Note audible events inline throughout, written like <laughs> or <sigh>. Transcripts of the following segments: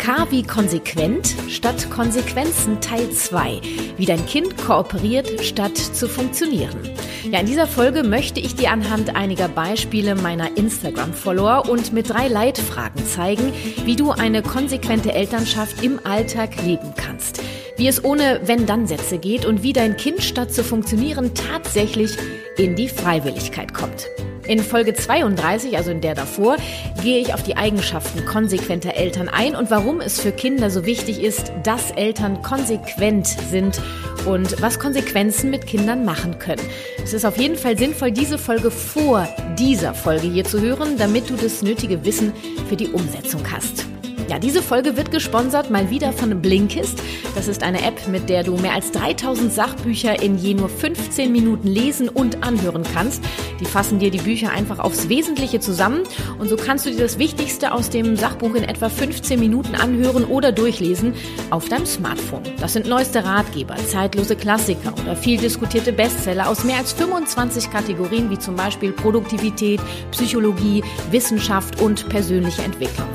K wie konsequent statt Konsequenzen Teil 2 wie dein Kind kooperiert, statt zu funktionieren. Ja, in dieser Folge möchte ich dir anhand einiger Beispiele meiner Instagram-Follower und mit drei Leitfragen zeigen, wie du eine konsequente Elternschaft im Alltag leben kannst. Wie es ohne Wenn-Dann-Sätze geht und wie dein Kind statt zu funktionieren tatsächlich in die Freiwilligkeit kommt. In Folge 32, also in der davor, gehe ich auf die Eigenschaften konsequenter Eltern ein und warum es für Kinder so wichtig ist, dass Eltern konsequent sind und was Konsequenzen mit Kindern machen können. Es ist auf jeden Fall sinnvoll, diese Folge vor dieser Folge hier zu hören, damit du das nötige Wissen für die Umsetzung hast. Ja, diese Folge wird gesponsert mal wieder von Blinkist. Das ist eine App, mit der du mehr als 3000 Sachbücher in je nur 15 Minuten lesen und anhören kannst. Die fassen dir die Bücher einfach aufs Wesentliche zusammen und so kannst du dir das Wichtigste aus dem Sachbuch in etwa 15 Minuten anhören oder durchlesen auf deinem Smartphone. Das sind neueste Ratgeber, zeitlose Klassiker oder viel diskutierte Bestseller aus mehr als 25 Kategorien wie zum Beispiel Produktivität, Psychologie, Wissenschaft und persönliche Entwicklung.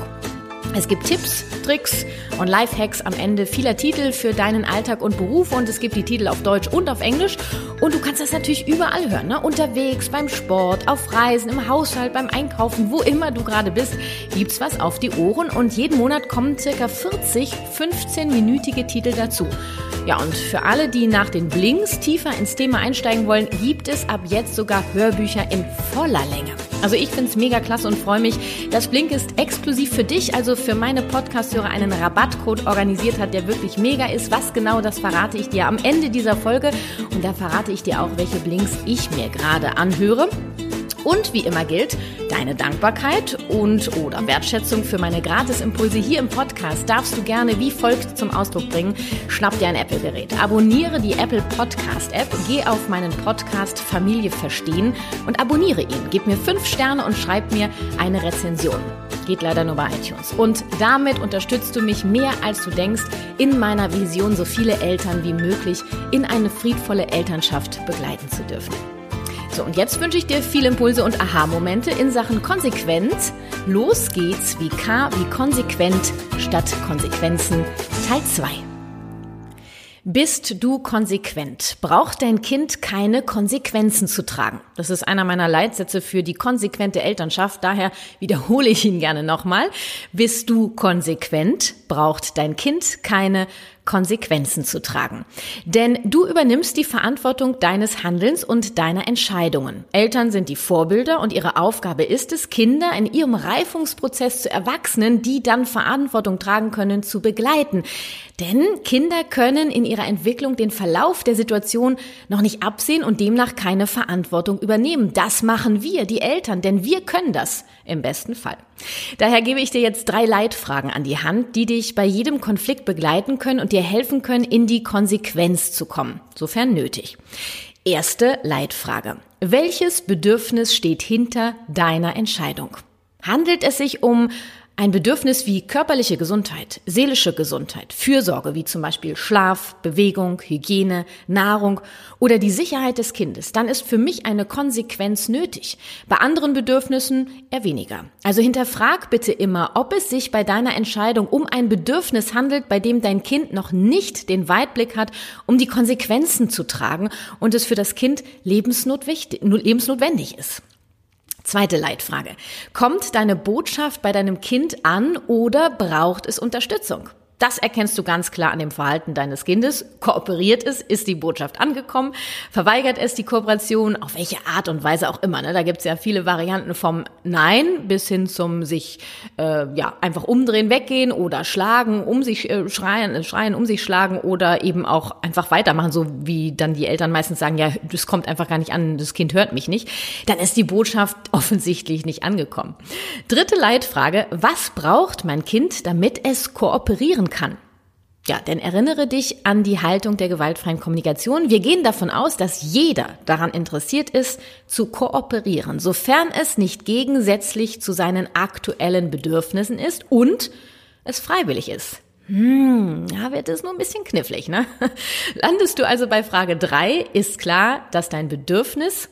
Es gibt Tipps, Tricks und Lifehacks am Ende vieler Titel für deinen Alltag und Beruf und es gibt die Titel auf Deutsch und auf Englisch und du kannst das natürlich überall hören, ne? unterwegs, beim Sport, auf Reisen, im Haushalt, beim Einkaufen, wo immer du gerade bist, gibt's was auf die Ohren und jeden Monat kommen circa 40 15-minütige Titel dazu. Ja, und für alle, die nach den Blinks tiefer ins Thema einsteigen wollen, gibt es ab jetzt sogar Hörbücher in voller Länge. Also ich finde es mega klasse und freue mich, dass Blink ist exklusiv für dich, also für meine Podcast-Hörer, einen Rabattcode organisiert hat, der wirklich mega ist. Was genau, das verrate ich dir am Ende dieser Folge. Und da verrate ich dir auch, welche Blinks ich mir gerade anhöre. Und wie immer gilt, deine Dankbarkeit und oder Wertschätzung für meine Gratisimpulse hier im Podcast darfst du gerne wie folgt zum Ausdruck bringen. Schnapp dir ein Apple-Gerät, abonniere die Apple Podcast-App, geh auf meinen Podcast Familie verstehen und abonniere ihn. Gib mir fünf Sterne und schreib mir eine Rezension. Geht leider nur bei iTunes. Und damit unterstützt du mich mehr als du denkst, in meiner Vision so viele Eltern wie möglich in eine friedvolle Elternschaft begleiten zu dürfen. So, und jetzt wünsche ich dir viele Impulse und Aha-Momente in Sachen Konsequenz. Los geht's wie K wie konsequent statt Konsequenzen Teil 2. Bist du konsequent? Braucht dein Kind keine Konsequenzen zu tragen? Das ist einer meiner Leitsätze für die konsequente Elternschaft. Daher wiederhole ich ihn gerne nochmal. Bist du konsequent? Braucht dein Kind keine Konsequenzen zu tragen. Denn du übernimmst die Verantwortung deines Handelns und deiner Entscheidungen. Eltern sind die Vorbilder und ihre Aufgabe ist es, Kinder in ihrem Reifungsprozess zu Erwachsenen, die dann Verantwortung tragen können, zu begleiten. Denn Kinder können in ihrer Entwicklung den Verlauf der Situation noch nicht absehen und demnach keine Verantwortung übernehmen. Das machen wir, die Eltern, denn wir können das im besten Fall. Daher gebe ich dir jetzt drei Leitfragen an die Hand, die dich bei jedem Konflikt begleiten können und dir helfen können, in die Konsequenz zu kommen, sofern nötig. Erste Leitfrage. Welches Bedürfnis steht hinter deiner Entscheidung? Handelt es sich um ein Bedürfnis wie körperliche Gesundheit, seelische Gesundheit, Fürsorge wie zum Beispiel Schlaf, Bewegung, Hygiene, Nahrung oder die Sicherheit des Kindes, dann ist für mich eine Konsequenz nötig. Bei anderen Bedürfnissen eher weniger. Also hinterfrag bitte immer, ob es sich bei deiner Entscheidung um ein Bedürfnis handelt, bei dem dein Kind noch nicht den Weitblick hat, um die Konsequenzen zu tragen und es für das Kind lebensnotwendig ist. Zweite Leitfrage. Kommt deine Botschaft bei deinem Kind an oder braucht es Unterstützung? Das erkennst du ganz klar an dem Verhalten deines Kindes. Kooperiert es? Ist die Botschaft angekommen? Verweigert es die Kooperation? Auf welche Art und Weise auch immer. Ne? Da gibt's ja viele Varianten vom Nein bis hin zum sich äh, ja einfach umdrehen, weggehen oder schlagen, um sich äh, schreien, äh, schreien, um sich schlagen oder eben auch einfach weitermachen, so wie dann die Eltern meistens sagen, ja, das kommt einfach gar nicht an, das Kind hört mich nicht. Dann ist die Botschaft <laughs> offensichtlich nicht angekommen. Dritte Leitfrage, was braucht mein Kind, damit es kooperieren kann. Ja, denn erinnere dich an die Haltung der gewaltfreien Kommunikation. Wir gehen davon aus, dass jeder daran interessiert ist, zu kooperieren, sofern es nicht gegensätzlich zu seinen aktuellen Bedürfnissen ist und es freiwillig ist. Hm, ja, wird es nur ein bisschen knifflig, ne? Landest du also bei Frage drei, ist klar, dass dein Bedürfnis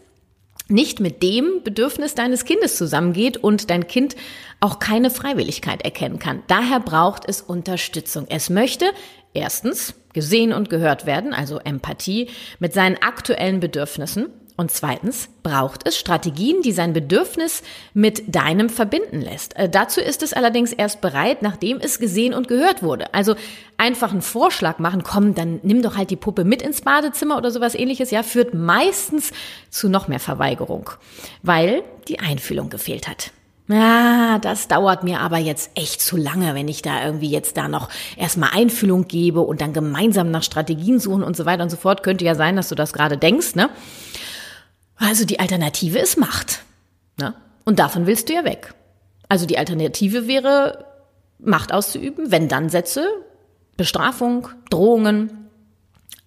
nicht mit dem Bedürfnis deines Kindes zusammengeht und dein Kind auch keine Freiwilligkeit erkennen kann. Daher braucht es Unterstützung. Es möchte erstens gesehen und gehört werden, also Empathie mit seinen aktuellen Bedürfnissen. Und zweitens braucht es Strategien, die sein Bedürfnis mit deinem verbinden lässt. Äh, dazu ist es allerdings erst bereit, nachdem es gesehen und gehört wurde. Also einfach einen Vorschlag machen, komm, dann nimm doch halt die Puppe mit ins Badezimmer oder sowas ähnliches, ja, führt meistens zu noch mehr Verweigerung, weil die Einfühlung gefehlt hat. Ja, das dauert mir aber jetzt echt zu lange, wenn ich da irgendwie jetzt da noch erstmal Einfühlung gebe und dann gemeinsam nach Strategien suchen und so weiter und so fort. Könnte ja sein, dass du das gerade denkst, ne? Also die Alternative ist Macht. Ne? Und davon willst du ja weg. Also die Alternative wäre, Macht auszuüben, wenn dann Sätze, Bestrafung, Drohungen.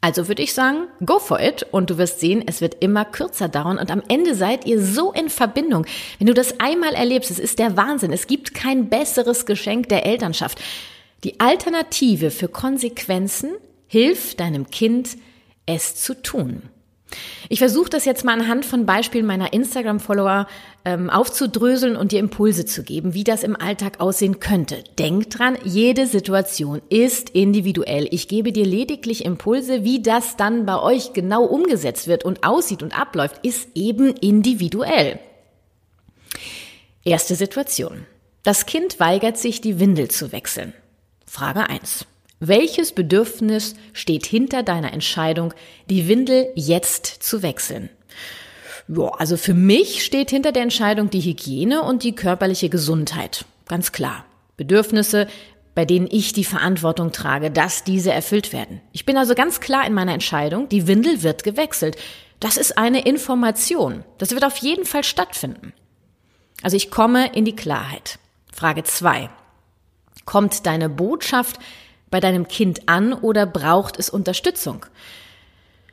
Also würde ich sagen, go for it und du wirst sehen, es wird immer kürzer dauern und am Ende seid ihr so in Verbindung. Wenn du das einmal erlebst, es ist der Wahnsinn. Es gibt kein besseres Geschenk der Elternschaft. Die Alternative für Konsequenzen hilft deinem Kind, es zu tun. Ich versuche das jetzt mal anhand von Beispielen meiner Instagram-Follower ähm, aufzudröseln und dir Impulse zu geben, wie das im Alltag aussehen könnte. Denk dran, jede Situation ist individuell. Ich gebe dir lediglich Impulse, wie das dann bei euch genau umgesetzt wird und aussieht und abläuft, ist eben individuell. Erste Situation. Das Kind weigert sich, die Windel zu wechseln. Frage eins. Welches Bedürfnis steht hinter deiner Entscheidung, die Windel jetzt zu wechseln? Ja, also für mich steht hinter der Entscheidung die Hygiene und die körperliche Gesundheit. Ganz klar. Bedürfnisse, bei denen ich die Verantwortung trage, dass diese erfüllt werden. Ich bin also ganz klar in meiner Entscheidung, die Windel wird gewechselt. Das ist eine Information. Das wird auf jeden Fall stattfinden. Also ich komme in die Klarheit. Frage zwei: Kommt deine Botschaft bei deinem Kind an oder braucht es Unterstützung?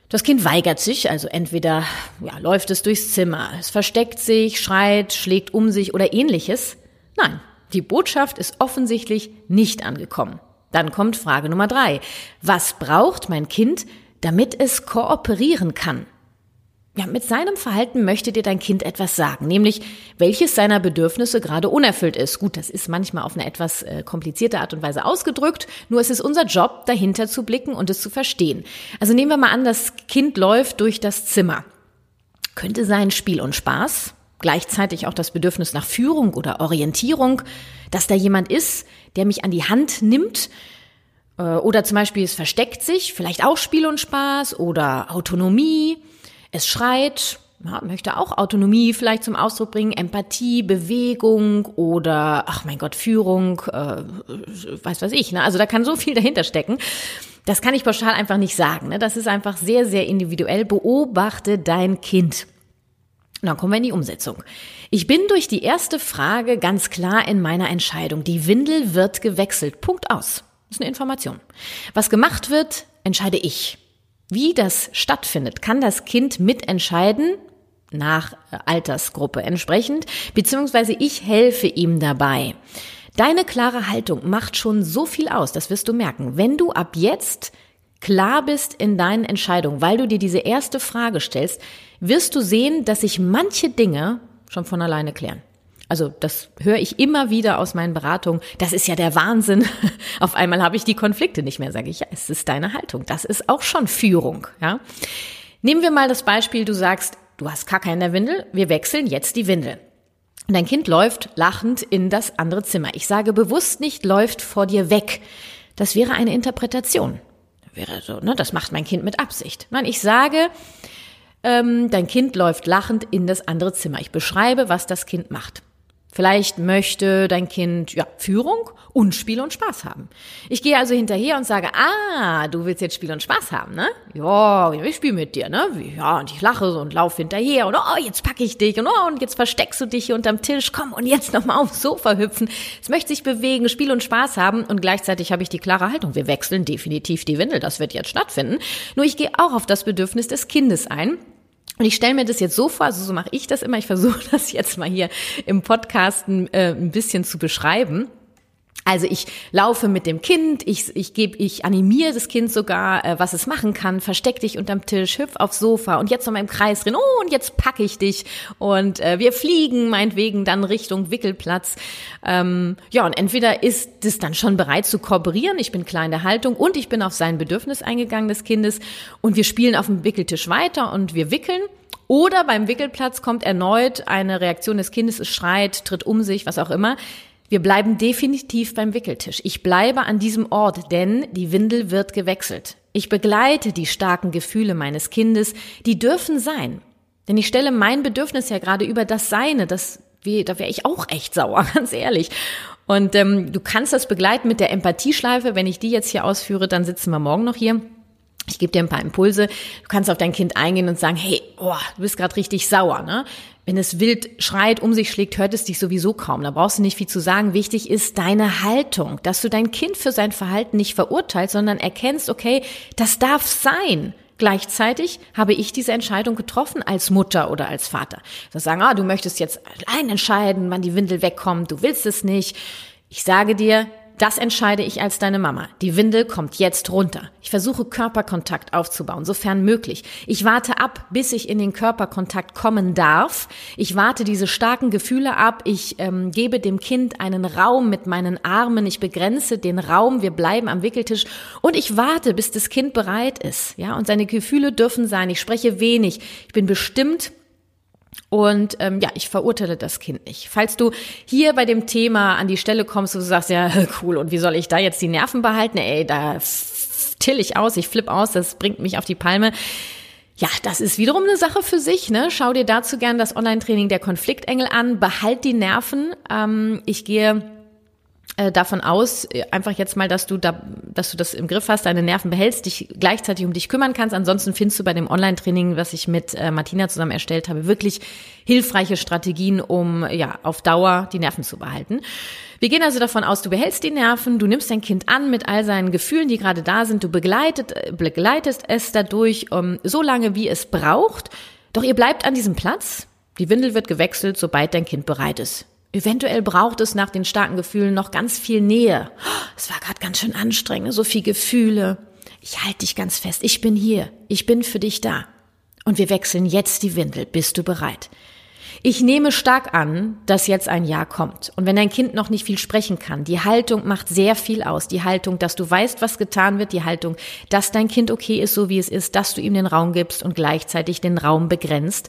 Das Kind weigert sich, also entweder ja, läuft es durchs Zimmer, es versteckt sich, schreit, schlägt um sich oder ähnliches. Nein, die Botschaft ist offensichtlich nicht angekommen. Dann kommt Frage Nummer drei. Was braucht mein Kind, damit es kooperieren kann? Ja, mit seinem Verhalten möchte dir dein Kind etwas sagen, nämlich welches seiner Bedürfnisse gerade unerfüllt ist. Gut, das ist manchmal auf eine etwas äh, komplizierte Art und Weise ausgedrückt, nur es ist unser Job, dahinter zu blicken und es zu verstehen. Also nehmen wir mal an, das Kind läuft durch das Zimmer. Könnte sein Spiel und Spaß, gleichzeitig auch das Bedürfnis nach Führung oder Orientierung, dass da jemand ist, der mich an die Hand nimmt, äh, oder zum Beispiel es versteckt sich, vielleicht auch Spiel und Spaß oder Autonomie, es schreit, möchte auch Autonomie vielleicht zum Ausdruck bringen, Empathie, Bewegung oder, ach mein Gott, Führung, äh, weiß was ich. Ne? Also da kann so viel dahinter stecken. Das kann ich pauschal einfach nicht sagen. Ne? Das ist einfach sehr, sehr individuell. Beobachte dein Kind. Und dann kommen wir in die Umsetzung. Ich bin durch die erste Frage ganz klar in meiner Entscheidung. Die Windel wird gewechselt. Punkt aus. Das ist eine Information. Was gemacht wird, entscheide ich. Wie das stattfindet, kann das Kind mitentscheiden, nach Altersgruppe entsprechend, beziehungsweise ich helfe ihm dabei. Deine klare Haltung macht schon so viel aus, das wirst du merken. Wenn du ab jetzt klar bist in deinen Entscheidungen, weil du dir diese erste Frage stellst, wirst du sehen, dass sich manche Dinge schon von alleine klären. Also das höre ich immer wieder aus meinen Beratungen. Das ist ja der Wahnsinn. <laughs> Auf einmal habe ich die Konflikte nicht mehr, sage ich. Ja, es ist deine Haltung. Das ist auch schon Führung. Ja. Nehmen wir mal das Beispiel, du sagst, du hast Kacke in der Windel, wir wechseln jetzt die Windel. Und dein Kind läuft lachend in das andere Zimmer. Ich sage bewusst nicht, läuft vor dir weg. Das wäre eine Interpretation. Wäre so, ne? Das macht mein Kind mit Absicht. Nein, ich sage, ähm, dein Kind läuft lachend in das andere Zimmer. Ich beschreibe, was das Kind macht. Vielleicht möchte dein Kind ja, Führung und Spiel und Spaß haben. Ich gehe also hinterher und sage, ah, du willst jetzt Spiel und Spaß haben, ne? Ja, ich spiele mit dir, ne? Ja, und ich lache so und laufe hinterher und oh, jetzt packe ich dich und oh, und jetzt versteckst du dich hier unterm Tisch, komm und jetzt nochmal aufs Sofa hüpfen. Es möchte sich bewegen, Spiel und Spaß haben und gleichzeitig habe ich die klare Haltung. Wir wechseln definitiv die Windel, das wird jetzt stattfinden. Nur ich gehe auch auf das Bedürfnis des Kindes ein und ich stelle mir das jetzt so vor, also so mache ich das immer, ich versuche <laughs> das jetzt mal hier im Podcasten äh, ein bisschen zu beschreiben. Also ich laufe mit dem Kind, ich, ich gebe, ich animiere das Kind sogar, äh, was es machen kann, versteck dich unterm Tisch, hüpf aufs Sofa und jetzt noch mal im Kreis drin, oh, und jetzt packe ich dich und äh, wir fliegen meinetwegen dann Richtung Wickelplatz. Ähm, ja, und entweder ist es dann schon bereit zu kooperieren, ich bin klar in der Haltung und ich bin auf sein Bedürfnis eingegangen des Kindes und wir spielen auf dem Wickeltisch weiter und wir wickeln. Oder beim Wickelplatz kommt erneut eine Reaktion des Kindes, es schreit, tritt um sich, was auch immer. Wir bleiben definitiv beim Wickeltisch. Ich bleibe an diesem Ort, denn die Windel wird gewechselt. Ich begleite die starken Gefühle meines Kindes, die dürfen sein. Denn ich stelle mein Bedürfnis ja gerade über das Seine, das, da wäre ich auch echt sauer, <laughs> ganz ehrlich. Und ähm, du kannst das begleiten mit der Empathieschleife. Wenn ich die jetzt hier ausführe, dann sitzen wir morgen noch hier. Ich gebe dir ein paar Impulse. Du kannst auf dein Kind eingehen und sagen, hey, oh, du bist gerade richtig sauer. Ne? Wenn es wild schreit, um sich schlägt, hört es dich sowieso kaum. Da brauchst du nicht viel zu sagen. Wichtig ist deine Haltung, dass du dein Kind für sein Verhalten nicht verurteilst, sondern erkennst, okay, das darf sein. Gleichzeitig habe ich diese Entscheidung getroffen als Mutter oder als Vater. Das sagen, ah, du möchtest jetzt allein entscheiden, wann die Windel wegkommt, du willst es nicht. Ich sage dir, das entscheide ich als deine Mama. Die Windel kommt jetzt runter. Ich versuche Körperkontakt aufzubauen, sofern möglich. Ich warte ab, bis ich in den Körperkontakt kommen darf. Ich warte diese starken Gefühle ab. Ich ähm, gebe dem Kind einen Raum mit meinen Armen. Ich begrenze den Raum. Wir bleiben am Wickeltisch und ich warte, bis das Kind bereit ist. Ja, und seine Gefühle dürfen sein. Ich spreche wenig. Ich bin bestimmt und ähm, ja, ich verurteile das Kind nicht. Falls du hier bei dem Thema an die Stelle kommst, wo du sagst, ja, <laughs> cool, und wie soll ich da jetzt die Nerven behalten? Ey, da till ich aus, ich flipp aus, das bringt mich auf die Palme. Ja, das ist wiederum eine Sache für sich. Ne? Schau dir dazu gern das Online-Training der Konfliktengel an. Behalt die Nerven. Ähm, ich gehe davon aus, äh, einfach jetzt mal, dass du da, dass du das im Griff hast, deine Nerven behältst, dich gleichzeitig um dich kümmern kannst. Ansonsten findest du bei dem Online-Training, was ich mit äh, Martina zusammen erstellt habe, wirklich hilfreiche Strategien, um ja auf Dauer die Nerven zu behalten. Wir gehen also davon aus, du behältst die Nerven, du nimmst dein Kind an mit all seinen Gefühlen, die gerade da sind, du begleitet, begleitest es dadurch um, so lange, wie es braucht. Doch ihr bleibt an diesem Platz. Die Windel wird gewechselt, sobald dein Kind bereit ist. Eventuell braucht es nach den starken Gefühlen noch ganz viel Nähe. Es war gerade ganz schön anstrengend, so viel Gefühle. Ich halte dich ganz fest. Ich bin hier. Ich bin für dich da. Und wir wechseln jetzt die Windel. Bist du bereit? Ich nehme stark an, dass jetzt ein Ja kommt. Und wenn dein Kind noch nicht viel sprechen kann, die Haltung macht sehr viel aus. Die Haltung, dass du weißt, was getan wird, die Haltung, dass dein Kind okay ist, so wie es ist, dass du ihm den Raum gibst und gleichzeitig den Raum begrenzt.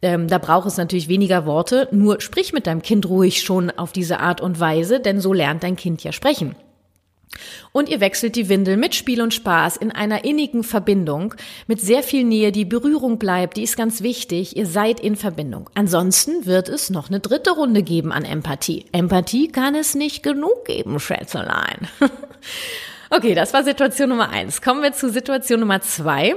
Ähm, da braucht es natürlich weniger Worte, nur sprich mit deinem Kind ruhig schon auf diese Art und Weise, denn so lernt dein Kind ja sprechen. Und ihr wechselt die Windel mit Spiel und Spaß in einer innigen Verbindung, mit sehr viel Nähe, die Berührung bleibt, die ist ganz wichtig, ihr seid in Verbindung. Ansonsten wird es noch eine dritte Runde geben an Empathie. Empathie kann es nicht genug geben, Schätzelein. <laughs> okay, das war Situation Nummer eins. Kommen wir zu Situation Nummer zwei.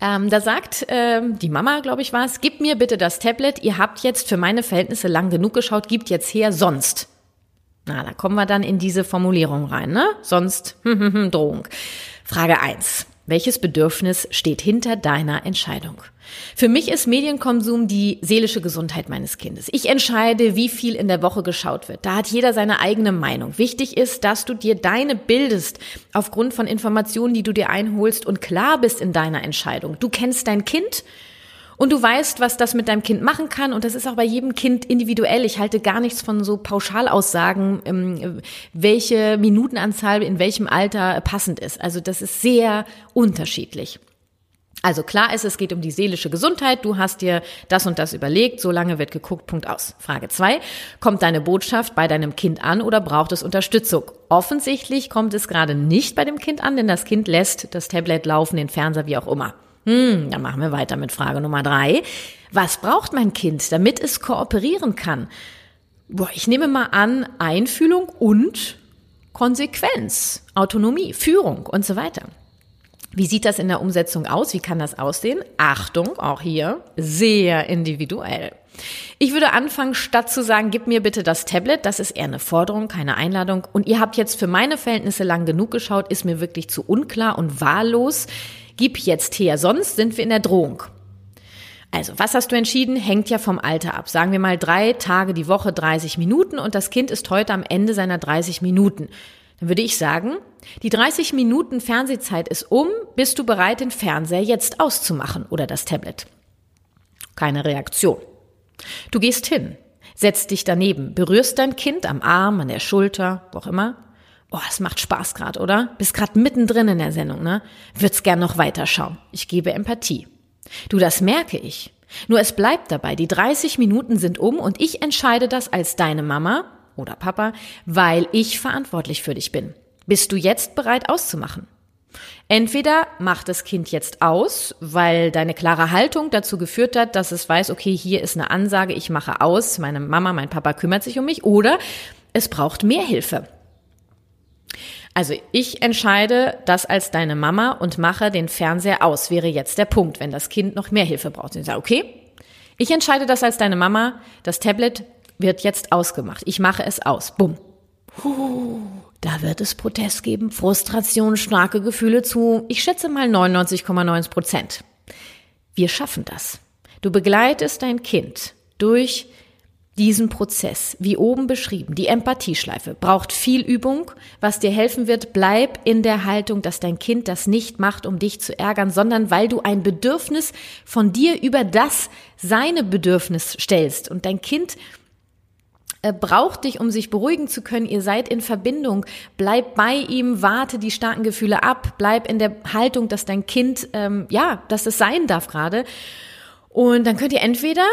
Ähm, da sagt ähm, die Mama, glaube ich, war es, gib mir bitte das Tablet, ihr habt jetzt für meine Verhältnisse lang genug geschaut, gibt jetzt her, sonst. Na, da kommen wir dann in diese Formulierung rein, ne? Sonst hm, hm, hm, Drohung. Frage eins: Welches Bedürfnis steht hinter deiner Entscheidung? Für mich ist Medienkonsum die seelische Gesundheit meines Kindes. Ich entscheide, wie viel in der Woche geschaut wird. Da hat jeder seine eigene Meinung. Wichtig ist, dass du dir deine bildest aufgrund von Informationen, die du dir einholst und klar bist in deiner Entscheidung. Du kennst dein Kind und du weißt, was das mit deinem Kind machen kann. Und das ist auch bei jedem Kind individuell. Ich halte gar nichts von so Pauschalaussagen, ähm, welche Minutenanzahl in welchem Alter passend ist. Also das ist sehr unterschiedlich. Also klar ist, es geht um die seelische Gesundheit. Du hast dir das und das überlegt. So lange wird geguckt. Punkt aus. Frage zwei: Kommt deine Botschaft bei deinem Kind an oder braucht es Unterstützung? Offensichtlich kommt es gerade nicht bei dem Kind an, denn das Kind lässt das Tablet laufen, den Fernseher, wie auch immer. Hm, dann machen wir weiter mit Frage Nummer drei. Was braucht mein Kind, damit es kooperieren kann? boah, ich nehme mal an, Einfühlung und Konsequenz, Autonomie, Führung und so weiter. Wie sieht das in der Umsetzung aus? Wie kann das aussehen? Achtung, auch hier sehr individuell. Ich würde anfangen, statt zu sagen, gib mir bitte das Tablet, das ist eher eine Forderung, keine Einladung. Und ihr habt jetzt für meine Verhältnisse lang genug geschaut, ist mir wirklich zu unklar und wahllos. Gib jetzt her, sonst sind wir in der Drohung. Also, was hast du entschieden? Hängt ja vom Alter ab. Sagen wir mal drei Tage die Woche 30 Minuten und das Kind ist heute am Ende seiner 30 Minuten. Dann würde ich sagen, die 30 Minuten Fernsehzeit ist um, bist du bereit, den Fernseher jetzt auszumachen oder das Tablet? Keine Reaktion. Du gehst hin, setzt dich daneben, berührst dein Kind am Arm, an der Schulter, wo auch immer. Boah, es macht Spaß gerade, oder? Bist gerade mittendrin in der Sendung, ne? Würd's gern noch weiterschauen. Ich gebe Empathie. Du, das merke ich. Nur es bleibt dabei, die 30 Minuten sind um und ich entscheide das als deine Mama oder Papa, weil ich verantwortlich für dich bin. Bist du jetzt bereit auszumachen? Entweder macht das Kind jetzt aus, weil deine klare Haltung dazu geführt hat, dass es weiß, okay, hier ist eine Ansage, ich mache aus, meine Mama, mein Papa kümmert sich um mich, oder es braucht mehr Hilfe. Also ich entscheide das als deine Mama und mache den Fernseher aus, wäre jetzt der Punkt, wenn das Kind noch mehr Hilfe braucht. Ich sage, okay, ich entscheide das als deine Mama, das Tablet wird jetzt ausgemacht. Ich mache es aus. Bumm. Da wird es Protest geben, Frustration, starke Gefühle zu, ich schätze mal 99,9 Prozent. Wir schaffen das. Du begleitest dein Kind durch diesen Prozess, wie oben beschrieben, die Empathieschleife, braucht viel Übung. Was dir helfen wird, bleib in der Haltung, dass dein Kind das nicht macht, um dich zu ärgern, sondern weil du ein Bedürfnis von dir über das seine Bedürfnis stellst. Und dein Kind äh, braucht dich, um sich beruhigen zu können. Ihr seid in Verbindung. Bleib bei ihm, warte die starken Gefühle ab, bleib in der Haltung, dass dein Kind, ähm, ja, dass es sein darf gerade. Und dann könnt ihr entweder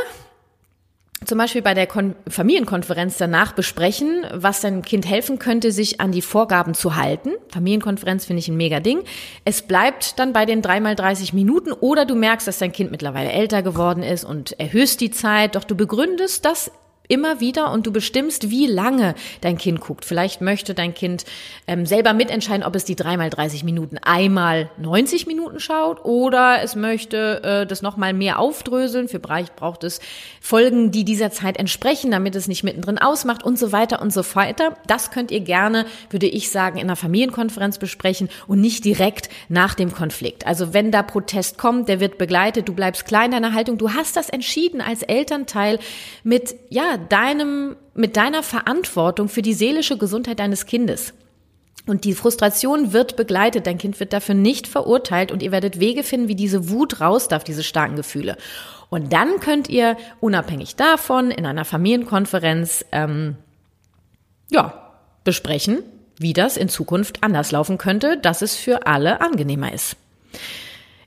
zum Beispiel bei der Kon Familienkonferenz danach besprechen, was deinem Kind helfen könnte, sich an die Vorgaben zu halten. Familienkonferenz finde ich ein mega Ding. Es bleibt dann bei den dreimal 30 Minuten oder du merkst, dass dein Kind mittlerweile älter geworden ist und erhöhst die Zeit, doch du begründest das immer wieder und du bestimmst, wie lange dein Kind guckt. Vielleicht möchte dein Kind ähm, selber mitentscheiden, ob es die dreimal 30 Minuten einmal 90 Minuten schaut oder es möchte äh, das nochmal mehr aufdröseln. Für Bereich braucht es Folgen, die dieser Zeit entsprechen, damit es nicht mittendrin ausmacht und so weiter und so weiter. Das könnt ihr gerne, würde ich sagen, in einer Familienkonferenz besprechen und nicht direkt nach dem Konflikt. Also wenn da Protest kommt, der wird begleitet, du bleibst klein in deiner Haltung, du hast das entschieden als Elternteil mit, ja, deinem, mit deiner Verantwortung für die seelische Gesundheit deines Kindes. Und die Frustration wird begleitet. Dein Kind wird dafür nicht verurteilt und ihr werdet Wege finden, wie diese Wut raus darf, diese starken Gefühle. Und dann könnt ihr unabhängig davon in einer Familienkonferenz ähm, ja besprechen, wie das in Zukunft anders laufen könnte, dass es für alle angenehmer ist.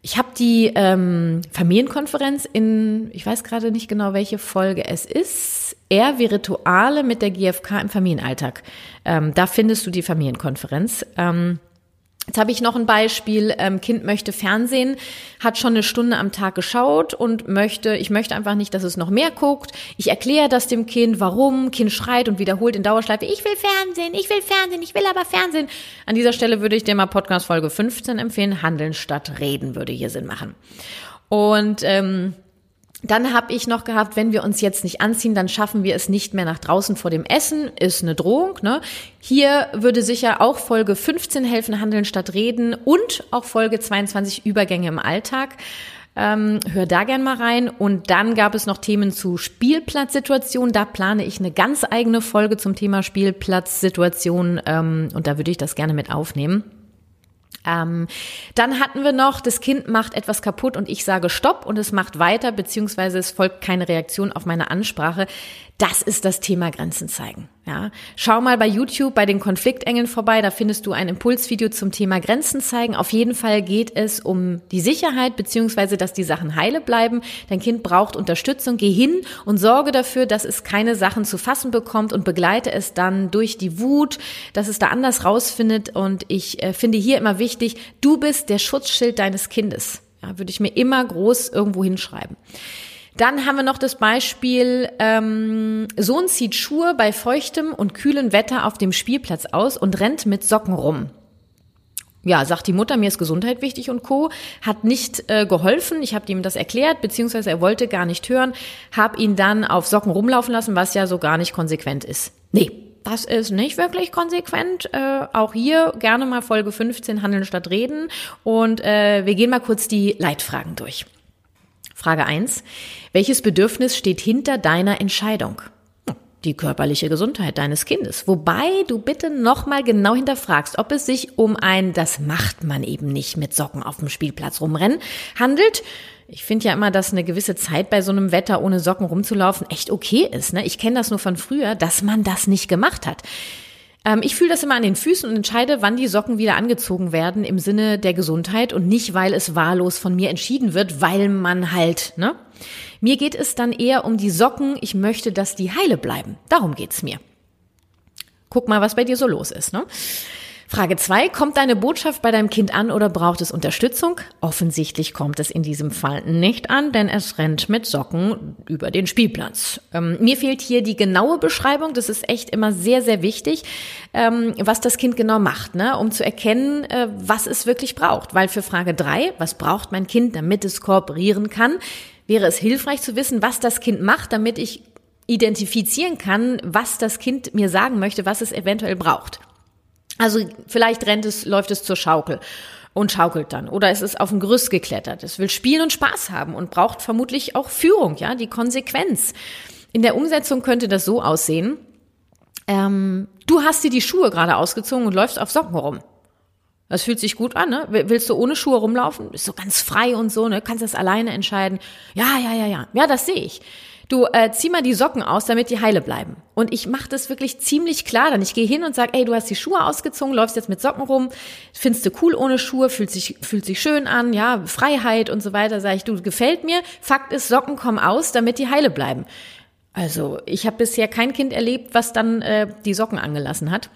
Ich habe die ähm, Familienkonferenz in, ich weiß gerade nicht genau, welche Folge es ist, eher wie Rituale mit der GfK im Familienalltag. Ähm, da findest du die Familienkonferenz. Ähm, Jetzt habe ich noch ein Beispiel. Ähm, kind möchte Fernsehen, hat schon eine Stunde am Tag geschaut und möchte, ich möchte einfach nicht, dass es noch mehr guckt. Ich erkläre das dem Kind, warum. Kind schreit und wiederholt in Dauerschleife, ich will Fernsehen, ich will Fernsehen, ich will aber Fernsehen. An dieser Stelle würde ich dir mal Podcast Folge 15 empfehlen. Handeln statt reden würde hier Sinn machen. Und ähm, dann habe ich noch gehabt, wenn wir uns jetzt nicht anziehen, dann schaffen wir es nicht mehr nach draußen vor dem Essen, ist eine Drohung. Ne? Hier würde sicher auch Folge 15 helfen, handeln statt reden und auch Folge 22 Übergänge im Alltag. Ähm, hör da gern mal rein. Und dann gab es noch Themen zu Spielplatzsituationen. Da plane ich eine ganz eigene Folge zum Thema Spielplatzsituation ähm, und da würde ich das gerne mit aufnehmen. Ähm, dann hatten wir noch, das Kind macht etwas kaputt und ich sage Stopp und es macht weiter, beziehungsweise es folgt keine Reaktion auf meine Ansprache. Das ist das Thema Grenzen zeigen. Ja, schau mal bei YouTube bei den Konfliktengeln vorbei, da findest du ein Impulsvideo zum Thema Grenzen zeigen. Auf jeden Fall geht es um die Sicherheit beziehungsweise, dass die Sachen heile bleiben. Dein Kind braucht Unterstützung. Geh hin und sorge dafür, dass es keine Sachen zu fassen bekommt und begleite es dann durch die Wut, dass es da anders rausfindet. Und ich äh, finde hier immer wichtig, du bist der Schutzschild deines Kindes. Ja, würde ich mir immer groß irgendwo hinschreiben. Dann haben wir noch das Beispiel, ähm, Sohn zieht Schuhe bei feuchtem und kühlem Wetter auf dem Spielplatz aus und rennt mit Socken rum. Ja, sagt die Mutter, mir ist Gesundheit wichtig und Co. Hat nicht äh, geholfen. Ich habe ihm das erklärt, beziehungsweise er wollte gar nicht hören. Hab ihn dann auf Socken rumlaufen lassen, was ja so gar nicht konsequent ist. Nee, das ist nicht wirklich konsequent. Äh, auch hier gerne mal Folge 15 Handeln statt Reden. Und äh, wir gehen mal kurz die Leitfragen durch. Frage 1. Welches Bedürfnis steht hinter deiner Entscheidung? die körperliche Gesundheit deines Kindes. Wobei du bitte nochmal genau hinterfragst, ob es sich um ein, das macht man eben nicht mit Socken auf dem Spielplatz rumrennen, handelt. Ich finde ja immer, dass eine gewisse Zeit bei so einem Wetter ohne Socken rumzulaufen echt okay ist. Ne? Ich kenne das nur von früher, dass man das nicht gemacht hat. Ähm, ich fühle das immer an den Füßen und entscheide, wann die Socken wieder angezogen werden im Sinne der Gesundheit und nicht, weil es wahllos von mir entschieden wird, weil man halt, ne? Mir geht es dann eher um die Socken. Ich möchte, dass die heile bleiben. Darum geht's mir. Guck mal, was bei dir so los ist. Ne? Frage zwei: Kommt deine Botschaft bei deinem Kind an oder braucht es Unterstützung? Offensichtlich kommt es in diesem Fall nicht an, denn es rennt mit Socken über den Spielplatz. Ähm, mir fehlt hier die genaue Beschreibung. Das ist echt immer sehr, sehr wichtig, ähm, was das Kind genau macht, ne? um zu erkennen, äh, was es wirklich braucht. Weil für Frage drei: was braucht mein Kind, damit es kooperieren kann, wäre es hilfreich zu wissen, was das Kind macht, damit ich identifizieren kann, was das Kind mir sagen möchte, was es eventuell braucht. Also vielleicht rennt es, läuft es zur Schaukel und schaukelt dann. Oder es ist auf ein Gerüst geklettert. Es will spielen und Spaß haben und braucht vermutlich auch Führung, ja, die Konsequenz. In der Umsetzung könnte das so aussehen. Ähm, du hast dir die Schuhe gerade ausgezogen und läufst auf Socken rum. Das fühlt sich gut an, ne? Willst du ohne Schuhe rumlaufen? Ist so ganz frei und so, ne? Kannst das alleine entscheiden. Ja, ja, ja, ja. Ja, das sehe ich. Du äh, zieh mal die Socken aus, damit die heile bleiben. Und ich mache das wirklich ziemlich klar dann. Ich gehe hin und sag, ey, du hast die Schuhe ausgezogen, läufst jetzt mit Socken rum, findest du cool ohne Schuhe, fühlt sich fühlt sich schön an, ja, Freiheit und so weiter. Sag ich, du gefällt mir. Fakt ist, Socken kommen aus, damit die heile bleiben. Also ich habe bisher kein Kind erlebt, was dann äh, die Socken angelassen hat.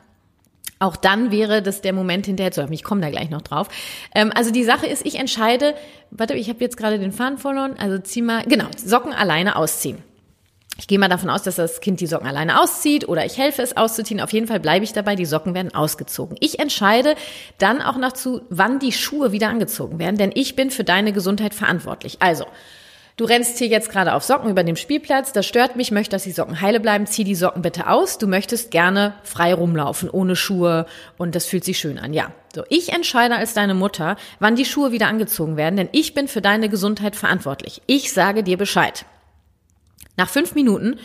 Auch dann wäre das der Moment hinterher zu haben. Ich komme da gleich noch drauf. Ähm, also die Sache ist, ich entscheide, warte, ich habe jetzt gerade den Faden verloren, also zieh mal, genau, Socken alleine ausziehen. Ich gehe mal davon aus, dass das Kind die Socken alleine auszieht oder ich helfe es auszuziehen. Auf jeden Fall bleibe ich dabei, die Socken werden ausgezogen. Ich entscheide dann auch noch zu, wann die Schuhe wieder angezogen werden, denn ich bin für deine Gesundheit verantwortlich. Also, Du rennst hier jetzt gerade auf Socken über dem Spielplatz, das stört mich, möchte, dass die Socken heile bleiben, zieh die Socken bitte aus. Du möchtest gerne frei rumlaufen, ohne Schuhe und das fühlt sich schön an. Ja. So, ich entscheide als deine Mutter, wann die Schuhe wieder angezogen werden, denn ich bin für deine Gesundheit verantwortlich. Ich sage dir Bescheid. Nach fünf Minuten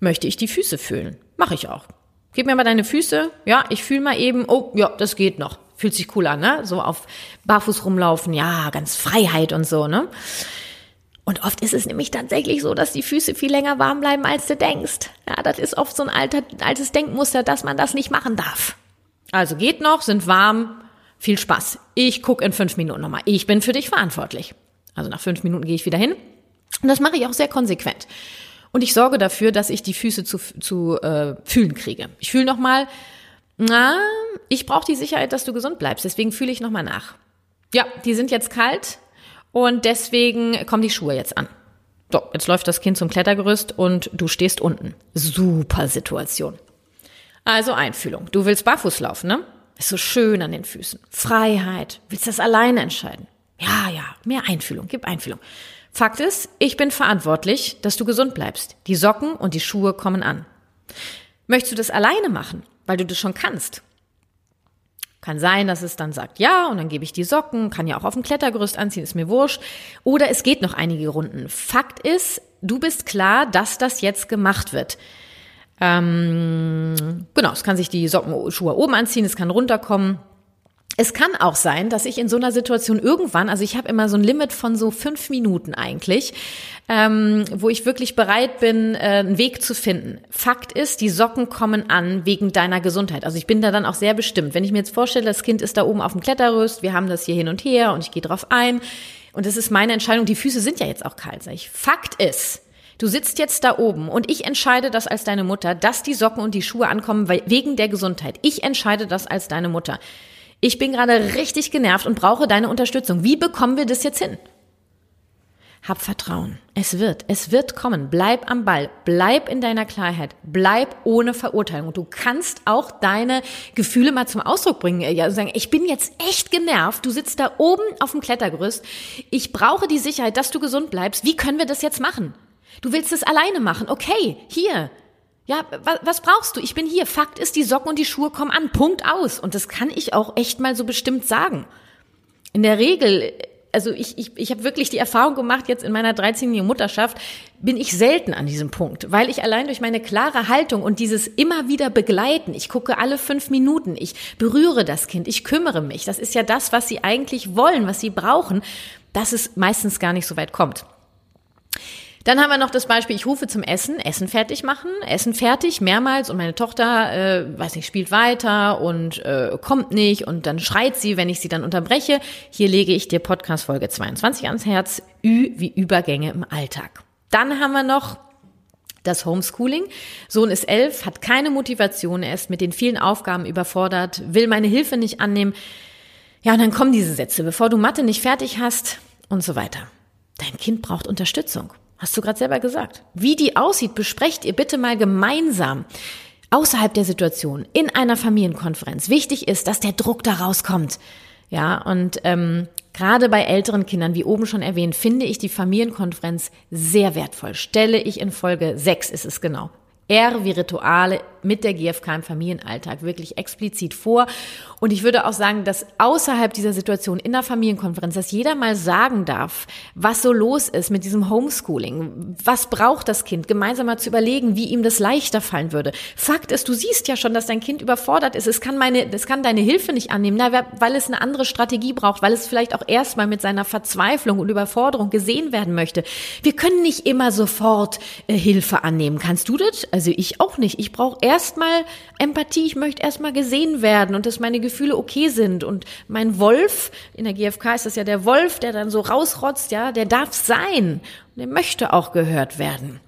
möchte ich die Füße fühlen. Mache ich auch. Gib mir mal deine Füße. Ja, ich fühle mal eben. Oh, ja, das geht noch. Fühlt sich cool an, ne? So auf Barfuß rumlaufen. Ja, ganz Freiheit und so, ne? Und oft ist es nämlich tatsächlich so, dass die Füße viel länger warm bleiben, als du denkst. Ja, das ist oft so ein alter, altes Denkmuster, dass man das nicht machen darf. Also geht noch, sind warm, viel Spaß. Ich guck in fünf Minuten nochmal. Ich bin für dich verantwortlich. Also nach fünf Minuten gehe ich wieder hin. Und das mache ich auch sehr konsequent. Und ich sorge dafür, dass ich die Füße zu, zu äh, fühlen kriege. Ich fühle nochmal, na, ich brauche die Sicherheit, dass du gesund bleibst. Deswegen fühle ich nochmal nach. Ja, die sind jetzt kalt. Und deswegen kommen die Schuhe jetzt an. So, jetzt läuft das Kind zum Klettergerüst und du stehst unten. Super Situation. Also Einfühlung. Du willst barfuß laufen, ne? Ist so schön an den Füßen. Freiheit. Willst das alleine entscheiden? Ja, ja, mehr Einfühlung. Gib Einfühlung. Fakt ist, ich bin verantwortlich, dass du gesund bleibst. Die Socken und die Schuhe kommen an. Möchtest du das alleine machen, weil du das schon kannst? Kann sein, dass es dann sagt, ja, und dann gebe ich die Socken, kann ja auch auf dem Klettergerüst anziehen, ist mir wurscht. Oder es geht noch einige Runden. Fakt ist, du bist klar, dass das jetzt gemacht wird. Ähm, genau, es kann sich die Sockenschuhe oben anziehen, es kann runterkommen. Es kann auch sein, dass ich in so einer Situation irgendwann, also ich habe immer so ein Limit von so fünf Minuten eigentlich, ähm, wo ich wirklich bereit bin, äh, einen Weg zu finden. Fakt ist, die Socken kommen an wegen deiner Gesundheit. Also ich bin da dann auch sehr bestimmt. Wenn ich mir jetzt vorstelle, das Kind ist da oben auf dem Kletterrüst, wir haben das hier hin und her und ich gehe drauf ein und das ist meine Entscheidung. Die Füße sind ja jetzt auch kalt, sag ich. Fakt ist, Du sitzt jetzt da oben und ich entscheide das als deine Mutter, dass die Socken und die Schuhe ankommen wegen der Gesundheit. Ich entscheide das als deine Mutter. Ich bin gerade richtig genervt und brauche deine Unterstützung. Wie bekommen wir das jetzt hin? hab Vertrauen. Es wird, es wird kommen. Bleib am Ball. Bleib in deiner Klarheit. Bleib ohne Verurteilung. Du kannst auch deine Gefühle mal zum Ausdruck bringen. Ja, sagen, ich bin jetzt echt genervt. Du sitzt da oben auf dem Klettergerüst. Ich brauche die Sicherheit, dass du gesund bleibst. Wie können wir das jetzt machen? Du willst es alleine machen. Okay, hier. Ja, was, was brauchst du? Ich bin hier. Fakt ist, die Socken und die Schuhe kommen an. Punkt aus. Und das kann ich auch echt mal so bestimmt sagen. In der Regel also ich, ich, ich habe wirklich die Erfahrung gemacht, jetzt in meiner 13-jährigen Mutterschaft bin ich selten an diesem Punkt, weil ich allein durch meine klare Haltung und dieses immer wieder begleiten, ich gucke alle fünf Minuten, ich berühre das Kind, ich kümmere mich, das ist ja das, was sie eigentlich wollen, was sie brauchen, dass es meistens gar nicht so weit kommt. Dann haben wir noch das Beispiel, ich rufe zum Essen, Essen fertig machen, Essen fertig, mehrmals und meine Tochter, äh, weiß nicht, spielt weiter und äh, kommt nicht und dann schreit sie, wenn ich sie dann unterbreche. Hier lege ich dir Podcast Folge 22 ans Herz, Ü wie Übergänge im Alltag. Dann haben wir noch das Homeschooling. Sohn ist elf, hat keine Motivation, er ist mit den vielen Aufgaben überfordert, will meine Hilfe nicht annehmen. Ja, und dann kommen diese Sätze, bevor du Mathe nicht fertig hast und so weiter. Dein Kind braucht Unterstützung. Hast du gerade selber gesagt. Wie die aussieht, besprecht ihr bitte mal gemeinsam. Außerhalb der Situation, in einer Familienkonferenz. Wichtig ist, dass der Druck da rauskommt. Ja, und ähm, gerade bei älteren Kindern, wie oben schon erwähnt, finde ich die Familienkonferenz sehr wertvoll. Stelle ich in Folge 6 ist es genau. R wie Rituale mit der GfK im Familienalltag wirklich explizit vor. Und ich würde auch sagen, dass außerhalb dieser Situation in der Familienkonferenz, dass jeder mal sagen darf, was so los ist mit diesem Homeschooling. Was braucht das Kind? Gemeinsam mal zu überlegen, wie ihm das leichter fallen würde. Fakt ist, du siehst ja schon, dass dein Kind überfordert ist. Es kann meine, es kann deine Hilfe nicht annehmen, weil es eine andere Strategie braucht, weil es vielleicht auch erstmal mit seiner Verzweiflung und Überforderung gesehen werden möchte. Wir können nicht immer sofort äh, Hilfe annehmen. Kannst du das? Also ich auch nicht. Ich brauche erstmal Empathie. Ich möchte erstmal gesehen werden und dass meine Gefühle okay sind. Und mein Wolf, in der GfK ist das ja der Wolf, der dann so rausrotzt, ja, der darf sein. Und der möchte auch gehört werden.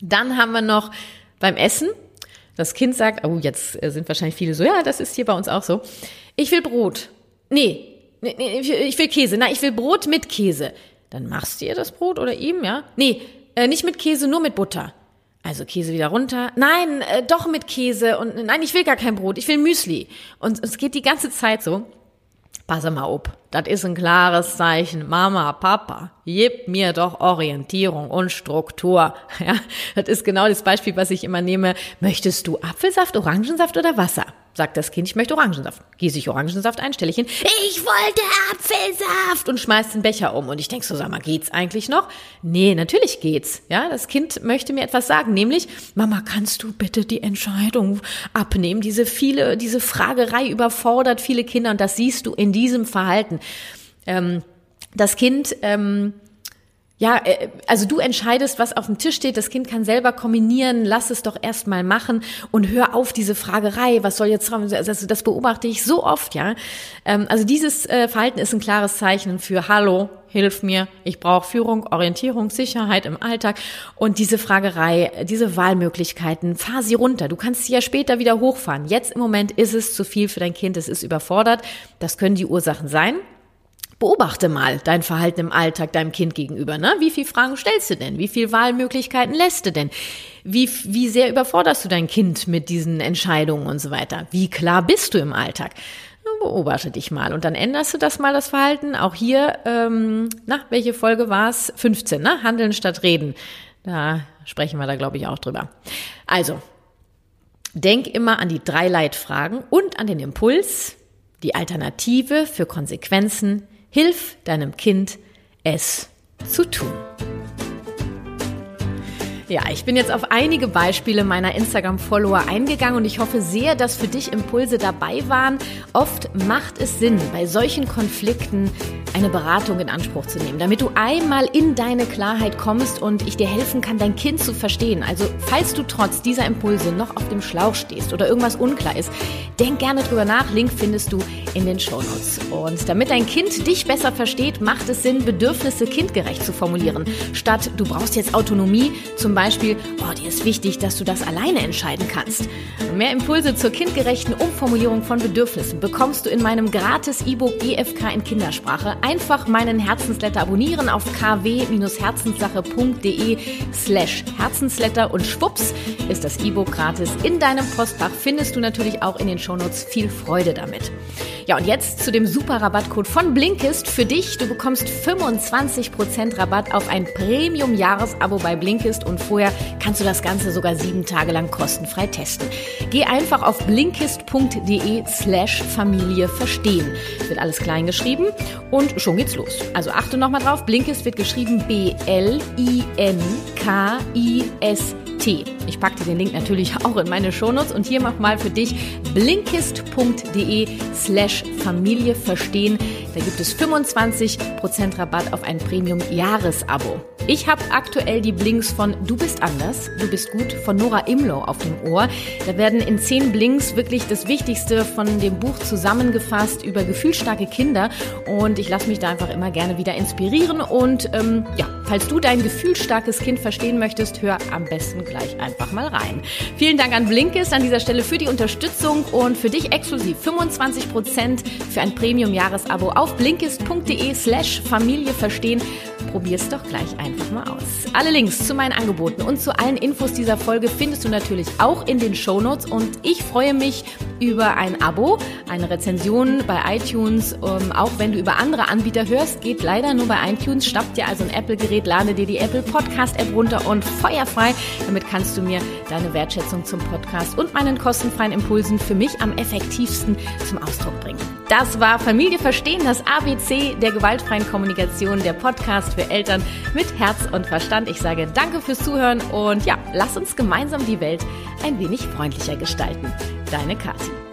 Dann haben wir noch beim Essen. Das Kind sagt, oh, jetzt sind wahrscheinlich viele so, ja, das ist hier bei uns auch so. Ich will Brot. Nee, nee, nee ich will Käse. Na, ich will Brot mit Käse. Dann machst du ihr das Brot oder ihm, ja? Nee, äh, nicht mit Käse, nur mit Butter. Also Käse wieder runter. Nein, äh, doch mit Käse. Und nein, ich will gar kein Brot. Ich will Müsli. Und es geht die ganze Zeit so. Pass mal auf. Das ist ein klares Zeichen. Mama, Papa, gib mir doch Orientierung und Struktur. <laughs> Ja, das ist genau das Beispiel, was ich immer nehme. Möchtest du Apfelsaft, Orangensaft oder Wasser? Sagt das Kind, ich möchte Orangensaft. Gieße ich Orangensaft ein, stelle ich hin, ich wollte Apfelsaft und schmeißt den Becher um. Und ich denke so, sag mal, geht's eigentlich noch? Nee, natürlich geht's. Ja, das Kind möchte mir etwas sagen, nämlich, Mama, kannst du bitte die Entscheidung abnehmen? Diese viele, diese Fragerei überfordert viele Kinder und das siehst du in diesem Verhalten. Ähm, das Kind, ähm, ja, äh, also du entscheidest, was auf dem Tisch steht. Das Kind kann selber kombinieren. Lass es doch erstmal machen und hör auf diese Fragerei. Was soll jetzt Also das beobachte ich so oft, ja. Ähm, also dieses äh, Verhalten ist ein klares Zeichen für Hallo, hilf mir. Ich brauche Führung, Orientierung, Sicherheit im Alltag und diese Fragerei, diese Wahlmöglichkeiten. Fahr sie runter. Du kannst sie ja später wieder hochfahren. Jetzt im Moment ist es zu viel für dein Kind. Es ist überfordert. Das können die Ursachen sein. Beobachte mal dein Verhalten im Alltag deinem Kind gegenüber. Ne? Wie viele Fragen stellst du denn? Wie viele Wahlmöglichkeiten lässt du denn? Wie, wie sehr überforderst du dein Kind mit diesen Entscheidungen und so weiter? Wie klar bist du im Alltag? Beobachte dich mal und dann änderst du das mal, das Verhalten. Auch hier, ähm, na, welche Folge war es? 15, ne? Handeln statt reden. Da sprechen wir da, glaube ich, auch drüber. Also, denk immer an die drei Leitfragen und an den Impuls, die Alternative für Konsequenzen, Hilf deinem Kind, es zu tun. Ja, ich bin jetzt auf einige Beispiele meiner Instagram-Follower eingegangen und ich hoffe sehr, dass für dich Impulse dabei waren. Oft macht es Sinn, bei solchen Konflikten eine Beratung in Anspruch zu nehmen, damit du einmal in deine Klarheit kommst und ich dir helfen kann, dein Kind zu verstehen. Also, falls du trotz dieser Impulse noch auf dem Schlauch stehst oder irgendwas unklar ist, denk gerne drüber nach. Link findest du in den Shownotes. Und damit dein Kind dich besser versteht, macht es Sinn, Bedürfnisse kindgerecht zu formulieren. Statt du brauchst jetzt Autonomie, zum Beispiel, oh, dir ist wichtig, dass du das alleine entscheiden kannst. Mehr Impulse zur kindgerechten Umformulierung von Bedürfnissen bekommst du in meinem gratis E-Book GFK in Kindersprache. Einfach meinen Herzensletter abonnieren auf kw-herzenssache.de slash Herzensletter und schwupps ist das E-Book gratis in deinem Postfach. Findest du natürlich auch in den Shownotes. Viel Freude damit. Ja, und jetzt zu dem super Rabattcode von Blinkist für dich. Du bekommst 25% Rabatt auf ein Premium-Jahresabo bei Blinkist und vorher kannst du das Ganze sogar sieben Tage lang kostenfrei testen. Geh einfach auf blinkist.de slash Familie verstehen. Wird alles klein geschrieben und schon geht's los. Also achte nochmal drauf, Blinkist wird geschrieben B-L-I-N-K-I-S-T. Ich packe dir den Link natürlich auch in meine Shownotes und hier mach mal für dich blinkist.de slash Familie verstehen. Da gibt es 25% Rabatt auf ein Premium-Jahresabo. Ich habe aktuell die Blinks von Du bist anders, du bist gut von Nora Imlow auf dem Ohr. Da werden in zehn Blinks wirklich das Wichtigste von dem Buch zusammengefasst über gefühlsstarke Kinder und ich lasse mich da einfach immer gerne wieder inspirieren und ähm, ja, falls du dein gefühlsstarkes Kind verstehen möchtest, hör am besten gleich einfach mal rein. Vielen Dank an Blinkist an dieser Stelle für die Unterstützung und für dich exklusiv 25% für ein Premium-Jahresabo auf blinkist.de slash Familie verstehen probier's doch gleich einfach mal aus. Alle Links zu meinen Angeboten und zu allen Infos dieser Folge findest du natürlich auch in den Show Notes und ich freue mich über ein Abo, eine Rezension bei iTunes, ähm, auch wenn du über andere Anbieter hörst, geht leider nur bei iTunes. Schnapp dir also ein Apple-Gerät, lade dir die Apple Podcast-App runter und feuerfrei. Damit kannst du mir deine Wertschätzung zum Podcast und meinen kostenfreien Impulsen für mich am effektivsten zum Ausdruck bringen. Das war Familie verstehen, das ABC der gewaltfreien Kommunikation, der Podcast für Eltern mit Herz und Verstand. Ich sage danke fürs Zuhören und ja, lass uns gemeinsam die Welt ein wenig freundlicher gestalten. Deine Kathi.